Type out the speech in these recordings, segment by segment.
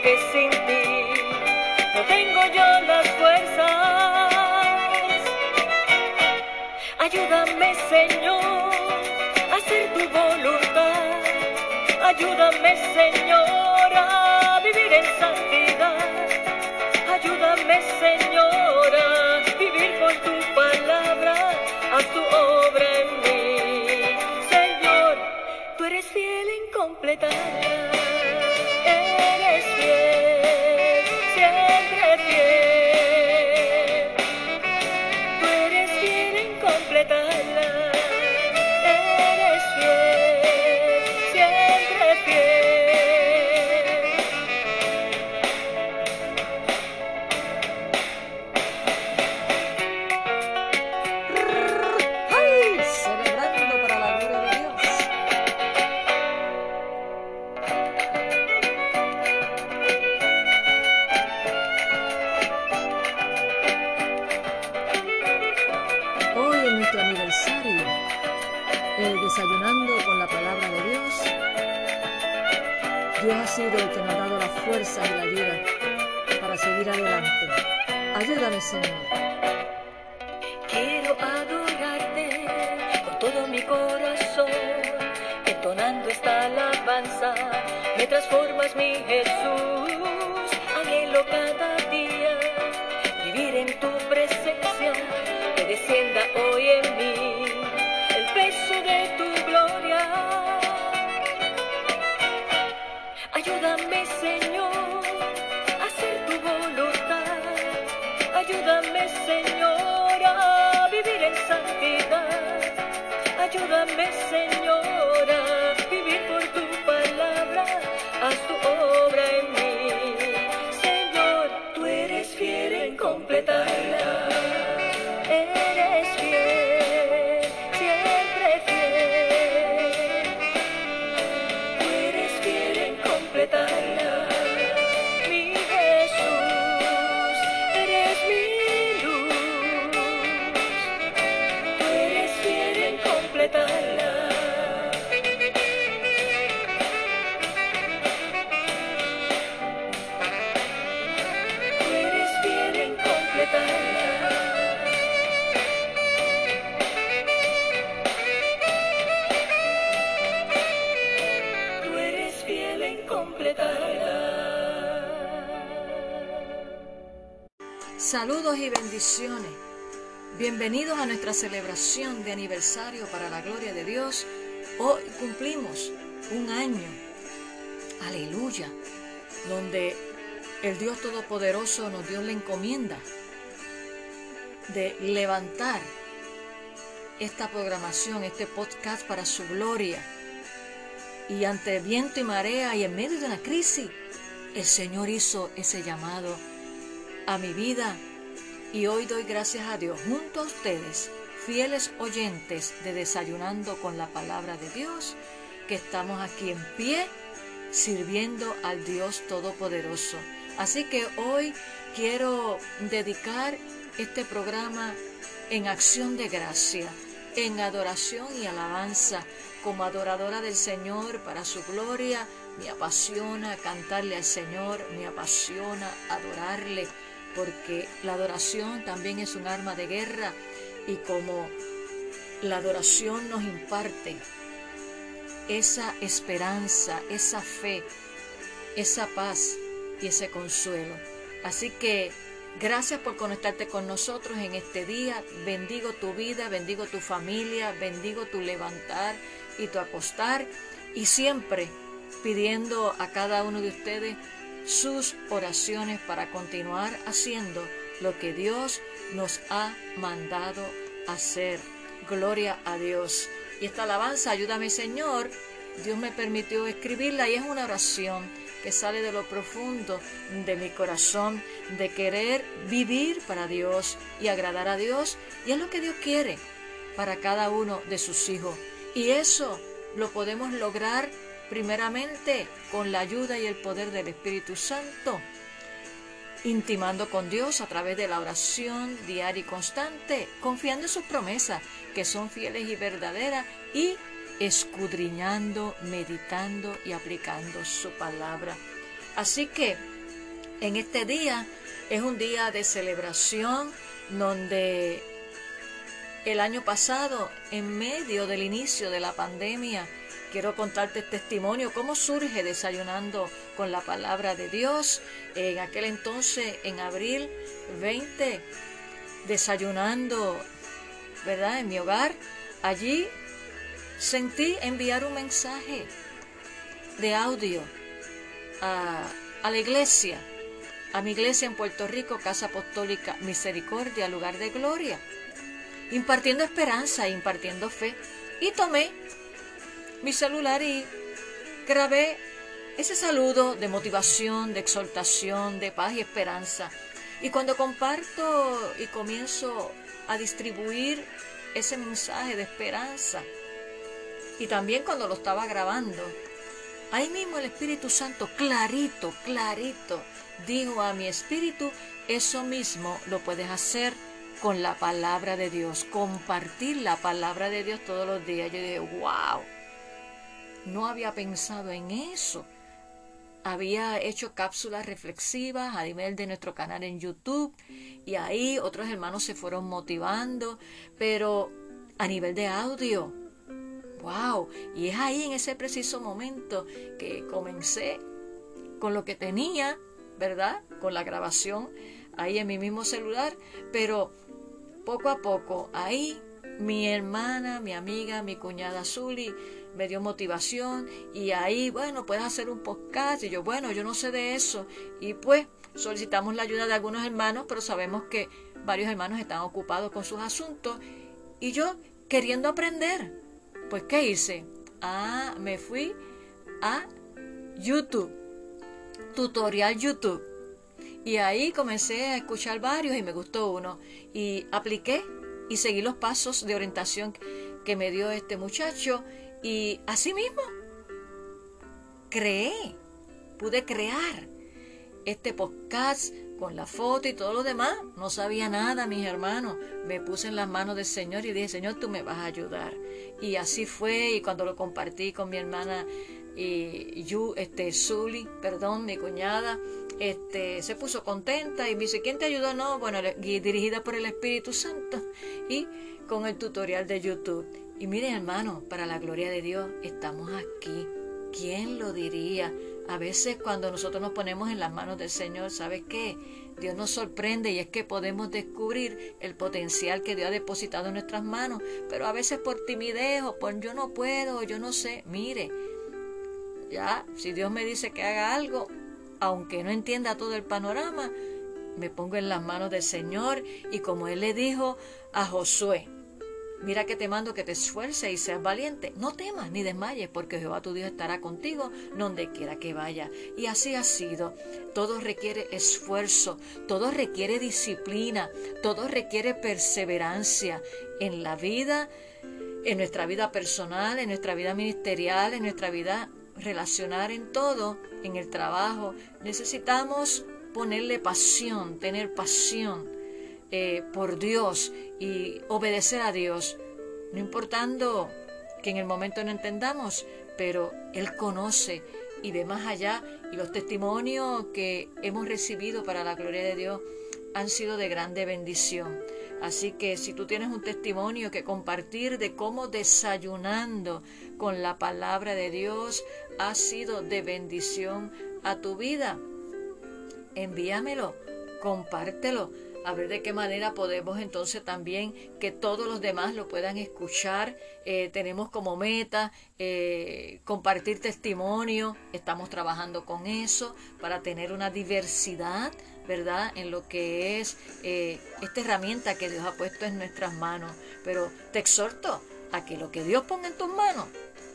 que sin ti no tengo yo las fuerzas. Ayúdame, Señor, a hacer tu voluntad. Ayúdame, Señor, a vivir en santidad. Ayúdame, Señor, a vivir por tu palabra. Haz tu obra en mí. Señor, tú eres fiel en completarla. Quiero adorarte con todo mi corazón, entonando esta alabanza, me transformas mi Jesús, anhelo cada día vivir en tu presencia, que descienda hoy en mí Ayúdame, Señor, Saludos y bendiciones. Bienvenidos a nuestra celebración de aniversario para la gloria de Dios. Hoy cumplimos un año, aleluya, donde el Dios Todopoderoso nos dio la encomienda de levantar esta programación, este podcast para su gloria. Y ante viento y marea y en medio de una crisis, el Señor hizo ese llamado a mi vida y hoy doy gracias a Dios junto a ustedes, fieles oyentes de Desayunando con la Palabra de Dios, que estamos aquí en pie sirviendo al Dios Todopoderoso. Así que hoy quiero dedicar este programa en acción de gracia, en adoración y alabanza. Como adoradora del Señor para su gloria, me apasiona cantarle al Señor, me apasiona adorarle, porque la adoración también es un arma de guerra y como la adoración nos imparte esa esperanza, esa fe, esa paz y ese consuelo. Así que gracias por conectarte con nosotros en este día. Bendigo tu vida, bendigo tu familia, bendigo tu levantar y tu acostar. Y siempre pidiendo a cada uno de ustedes sus oraciones para continuar haciendo lo que Dios nos ha mandado hacer. Gloria a Dios. Y esta alabanza, ayúdame Señor, Dios me permitió escribirla y es una oración que sale de lo profundo de mi corazón, de querer vivir para Dios y agradar a Dios. Y es lo que Dios quiere para cada uno de sus hijos. Y eso lo podemos lograr primeramente con la ayuda y el poder del Espíritu Santo. intimando con Dios a través de la oración diaria y constante, confiando en sus promesas, que son fieles y verdaderas, y escudriñando, meditando y aplicando su palabra. Así que en este día es un día de celebración donde el año pasado, en medio del inicio de la pandemia, quiero contarte el testimonio, cómo surge desayunando con la palabra de Dios. En aquel entonces, en abril 20, desayunando, ¿verdad? En mi hogar, allí sentí enviar un mensaje de audio a, a la iglesia, a mi iglesia en Puerto Rico, Casa Apostólica Misericordia, lugar de gloria, impartiendo esperanza, impartiendo fe. Y tomé mi celular y grabé ese saludo de motivación, de exaltación, de paz y esperanza. Y cuando comparto y comienzo a distribuir ese mensaje de esperanza, y también cuando lo estaba grabando, ahí mismo el Espíritu Santo, clarito, clarito, dijo a mi espíritu, eso mismo lo puedes hacer con la palabra de Dios, compartir la palabra de Dios todos los días. Yo dije, wow, no había pensado en eso. Había hecho cápsulas reflexivas a nivel de nuestro canal en YouTube y ahí otros hermanos se fueron motivando, pero a nivel de audio, wow, y es ahí en ese preciso momento que comencé con lo que tenía, ¿verdad? Con la grabación ahí en mi mismo celular, pero poco a poco ahí mi hermana, mi amiga, mi cuñada Zuli me dio motivación y ahí, bueno, puedes hacer un podcast y yo, bueno, yo no sé de eso y pues solicitamos la ayuda de algunos hermanos, pero sabemos que varios hermanos están ocupados con sus asuntos y yo queriendo aprender. Pues ¿qué hice? Ah, me fui a YouTube, tutorial YouTube. Y ahí comencé a escuchar varios y me gustó uno. Y apliqué y seguí los pasos de orientación que me dio este muchacho y así mismo, creé, pude crear este podcast con la foto y todo lo demás. No sabía nada, mis hermanos. Me puse en las manos del Señor y dije, Señor, tú me vas a ayudar. Y así fue, y cuando lo compartí con mi hermana y Yu, este, Zuli, perdón, mi cuñada, este, se puso contenta y me dice, ¿quién te ayudó? No, bueno, dirigida por el Espíritu Santo y con el tutorial de YouTube. Y miren hermano, para la gloria de Dios, estamos aquí. ¿Quién lo diría? A veces cuando nosotros nos ponemos en las manos del Señor, ¿sabes qué? Dios nos sorprende y es que podemos descubrir el potencial que Dios ha depositado en nuestras manos, pero a veces por timidez o por yo no puedo, yo no sé, mire, ya, si Dios me dice que haga algo, aunque no entienda todo el panorama, me pongo en las manos del Señor. Y como Él le dijo a Josué, Mira que te mando que te esfuerces y seas valiente. No temas ni desmayes, porque Jehová tu Dios estará contigo donde quiera que vaya. Y así ha sido. Todo requiere esfuerzo, todo requiere disciplina, todo requiere perseverancia en la vida, en nuestra vida personal, en nuestra vida ministerial, en nuestra vida relacional, en todo, en el trabajo. Necesitamos ponerle pasión, tener pasión eh, por Dios y obedecer a Dios, no importando que en el momento no entendamos, pero Él conoce y ve más allá y los testimonios que hemos recibido para la gloria de Dios han sido de grande bendición. Así que si tú tienes un testimonio que compartir de cómo desayunando con la palabra de Dios ha sido de bendición a tu vida, envíamelo, compártelo a ver de qué manera podemos entonces también que todos los demás lo puedan escuchar. Eh, tenemos como meta eh, compartir testimonio, estamos trabajando con eso para tener una diversidad, ¿verdad? En lo que es eh, esta herramienta que Dios ha puesto en nuestras manos. Pero te exhorto a que lo que Dios ponga en tus manos,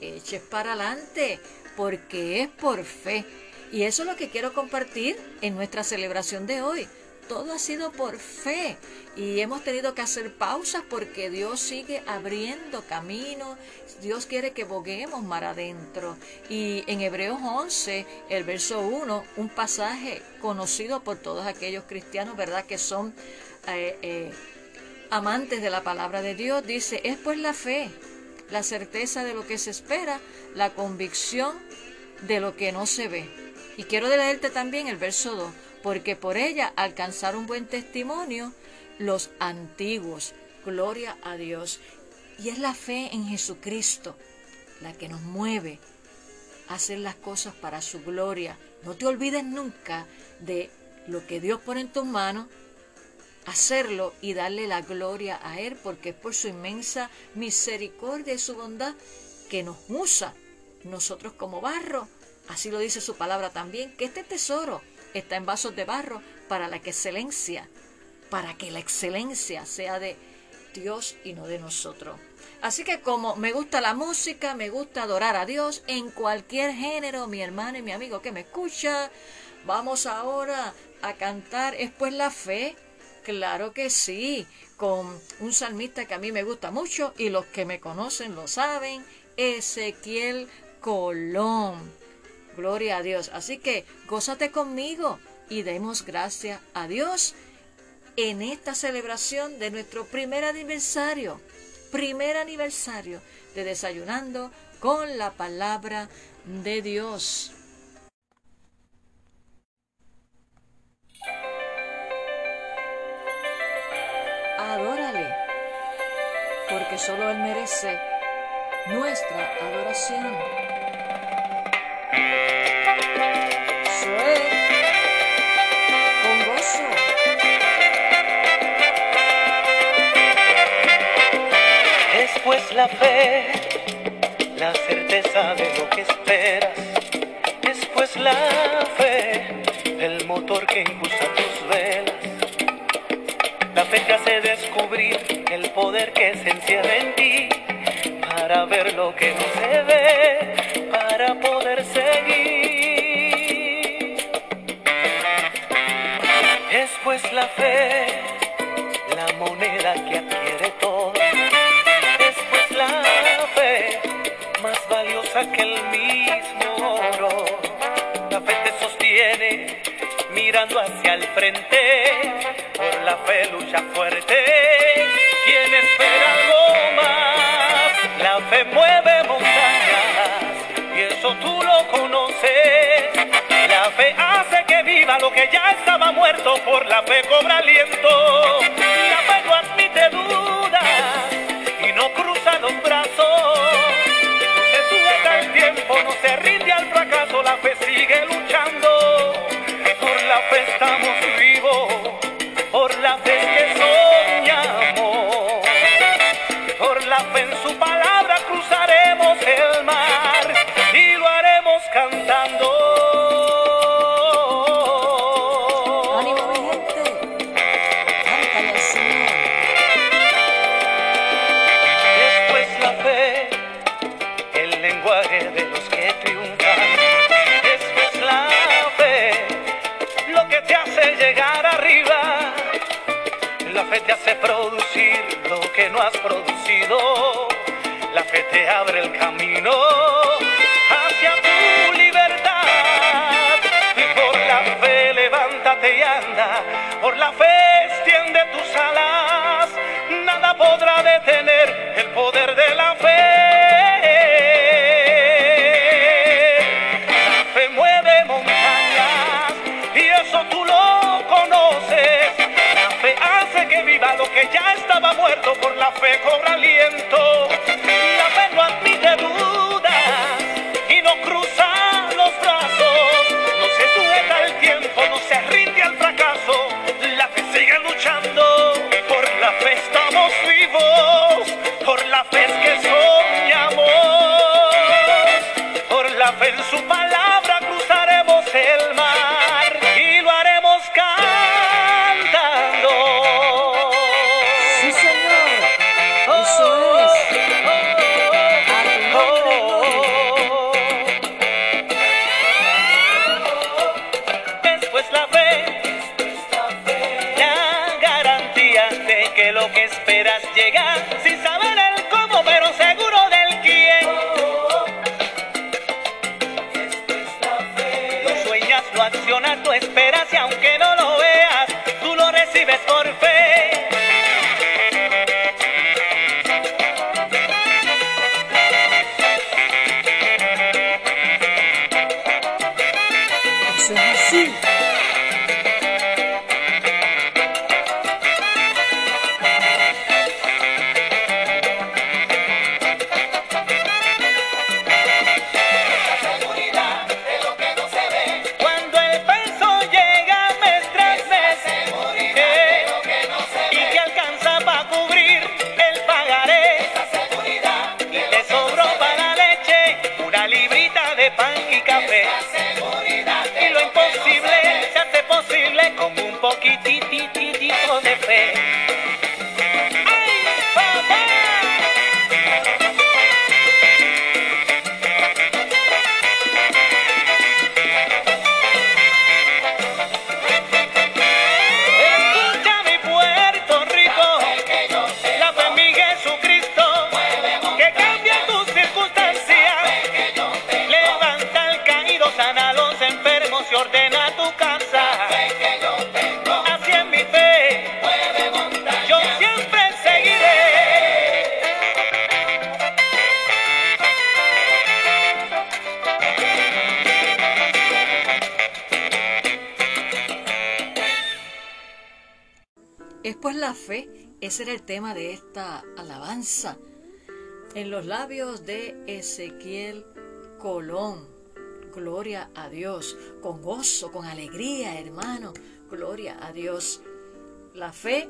eches para adelante, porque es por fe. Y eso es lo que quiero compartir en nuestra celebración de hoy todo ha sido por fe y hemos tenido que hacer pausas porque Dios sigue abriendo camino, Dios quiere que boguemos mar adentro. Y en Hebreos 11, el verso 1, un pasaje conocido por todos aquellos cristianos, ¿verdad? Que son eh, eh, amantes de la palabra de Dios, dice, es pues la fe, la certeza de lo que se espera, la convicción de lo que no se ve. Y quiero leerte también el verso 2, porque por ella alcanzaron buen testimonio los antiguos. Gloria a Dios. Y es la fe en Jesucristo la que nos mueve a hacer las cosas para su gloria. No te olvides nunca de lo que Dios pone en tus manos, hacerlo y darle la gloria a Él, porque es por su inmensa misericordia y su bondad que nos usa nosotros como barro. Así lo dice su palabra también, que este tesoro está en vasos de barro para la excelencia, para que la excelencia sea de Dios y no de nosotros. Así que como me gusta la música, me gusta adorar a Dios en cualquier género, mi hermano y mi amigo que me escucha, vamos ahora a cantar es pues la fe. Claro que sí, con un salmista que a mí me gusta mucho y los que me conocen lo saben, Ezequiel Colón. Gloria a Dios. Así que gózate conmigo y demos gracias a Dios en esta celebración de nuestro primer aniversario, primer aniversario de desayunando con la palabra de Dios. Adórale, porque solo Él merece nuestra adoración. La fe, la certeza de lo que esperas. Es pues la fe, el motor que impulsa tus velas. La fe te hace descubrir el poder que se encierra en ti para ver lo que no se ve, para poder seguir. Es pues la fe, la moneda que adquiere todo que el mismo oro. La fe te sostiene mirando hacia el frente. Por la fe lucha fuerte. Quien espera algo más, la fe mueve montañas. Y eso tú lo conoces. La fe hace que viva lo que ya estaba muerto. Por la fe cobra aliento. La fe no admite dudas no se rinde al fracaso, la fe sigue luchando. Por la fe estamos vivos, por la fe te hace producir lo que no has producido. La fe te abre el camino hacia tu libertad. Y por la fe levántate y anda. Por la fe extiende tus por la fe cobra aliento. La fe no admite dudas y no cruza los brazos. No se sujeta al tiempo, no se rinde al fracaso. La fe sigue luchando. Por la fe estamos vivos. Por la fe es que soñamos. Por la fe en su palabra 喂 fe. Ese era el tema de esta alabanza. En los labios de Ezequiel Colón. Gloria a Dios. Con gozo, con alegría, hermano. Gloria a Dios. La fe,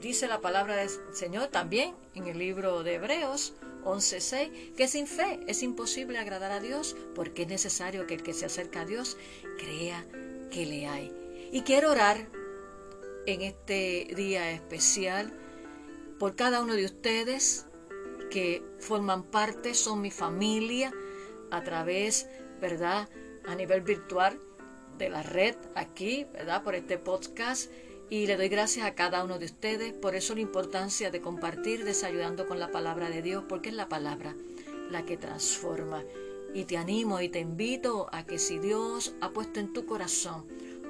dice la palabra del Señor también en el libro de Hebreos 11.6, que sin fe es imposible agradar a Dios porque es necesario que el que se acerca a Dios crea que le hay. Y quiero orar en este día especial por cada uno de ustedes que forman parte, son mi familia a través, ¿verdad? A nivel virtual de la red aquí, ¿verdad? Por este podcast. Y le doy gracias a cada uno de ustedes. Por eso la importancia de compartir desayudando con la palabra de Dios, porque es la palabra la que transforma. Y te animo y te invito a que si Dios ha puesto en tu corazón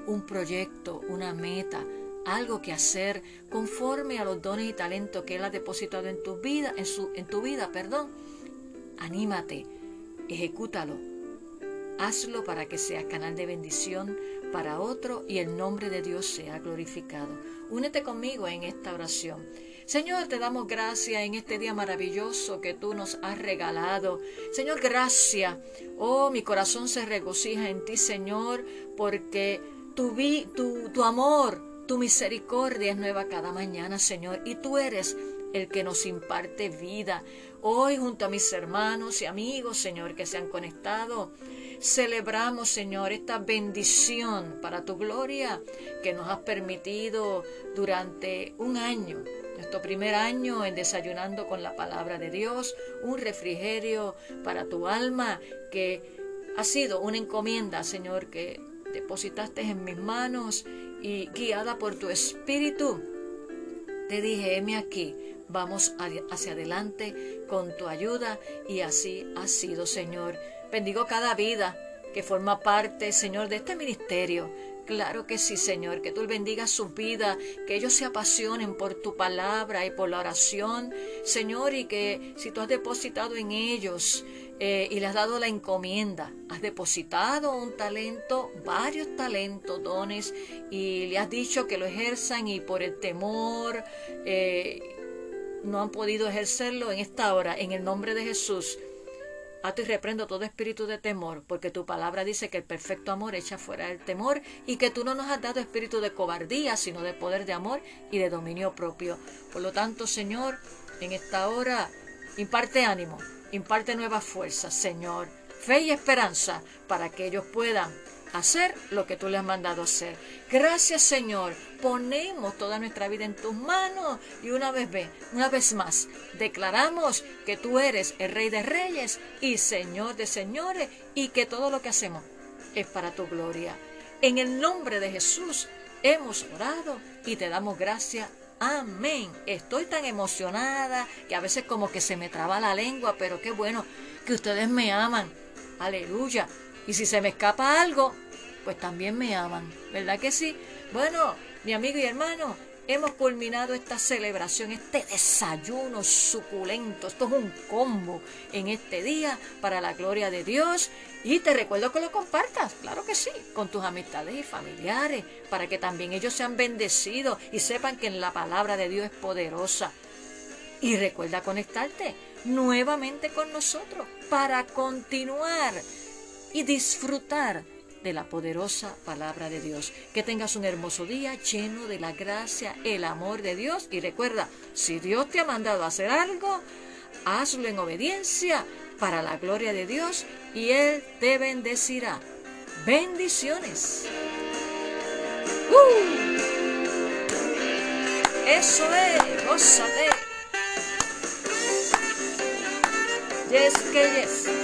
un proyecto, una meta, algo que hacer conforme a los dones y talentos que Él ha depositado en tu vida, en, su, en tu vida, perdón, anímate, ejecútalo, hazlo para que sea canal de bendición para otro y el nombre de Dios sea glorificado. Únete conmigo en esta oración. Señor, te damos gracias en este día maravilloso que tú nos has regalado. Señor, gracias. Oh, mi corazón se regocija en ti, Señor, porque tu, tu, tu amor, tu misericordia es nueva cada mañana, Señor, y tú eres el que nos imparte vida. Hoy, junto a mis hermanos y amigos, Señor, que se han conectado, celebramos, Señor, esta bendición para tu gloria que nos has permitido durante un año nuestro primer año en desayunando con la palabra de Dios, un refrigerio para tu alma que ha sido una encomienda, Señor, que depositaste en mis manos y guiada por tu espíritu, te dije, heme aquí, vamos hacia adelante con tu ayuda y así ha sido, Señor. Bendigo cada vida que forma parte, Señor, de este ministerio. Claro que sí, Señor, que tú bendigas su vida, que ellos se apasionen por tu palabra y por la oración, Señor, y que si tú has depositado en ellos eh, y le has dado la encomienda, has depositado un talento, varios talentos, dones, y le has dicho que lo ejerzan y por el temor eh, no han podido ejercerlo en esta hora, en el nombre de Jesús. Ato y reprendo todo espíritu de temor, porque tu palabra dice que el perfecto amor echa fuera el temor y que tú no nos has dado espíritu de cobardía, sino de poder de amor y de dominio propio. Por lo tanto, Señor, en esta hora, imparte ánimo, imparte nuevas fuerzas, Señor, fe y esperanza para que ellos puedan hacer lo que tú le has mandado hacer. Gracias Señor, ponemos toda nuestra vida en tus manos y una vez, una vez más declaramos que tú eres el Rey de Reyes y Señor de Señores y que todo lo que hacemos es para tu gloria. En el nombre de Jesús hemos orado y te damos gracias. Amén. Estoy tan emocionada que a veces como que se me traba la lengua, pero qué bueno que ustedes me aman. Aleluya. Y si se me escapa algo, pues también me aman, ¿verdad que sí? Bueno, mi amigo y hermano, hemos culminado esta celebración, este desayuno suculento. Esto es un combo en este día para la gloria de Dios. Y te recuerdo que lo compartas, claro que sí, con tus amistades y familiares, para que también ellos sean bendecidos y sepan que en la palabra de Dios es poderosa. Y recuerda conectarte nuevamente con nosotros para continuar y disfrutar de la poderosa palabra de Dios. Que tengas un hermoso día lleno de la gracia, el amor de Dios. Y recuerda, si Dios te ha mandado a hacer algo, hazlo en obediencia para la gloria de Dios y Él te bendecirá. Bendiciones. ¡Uh! Eso es, gózate. Yes, que yes.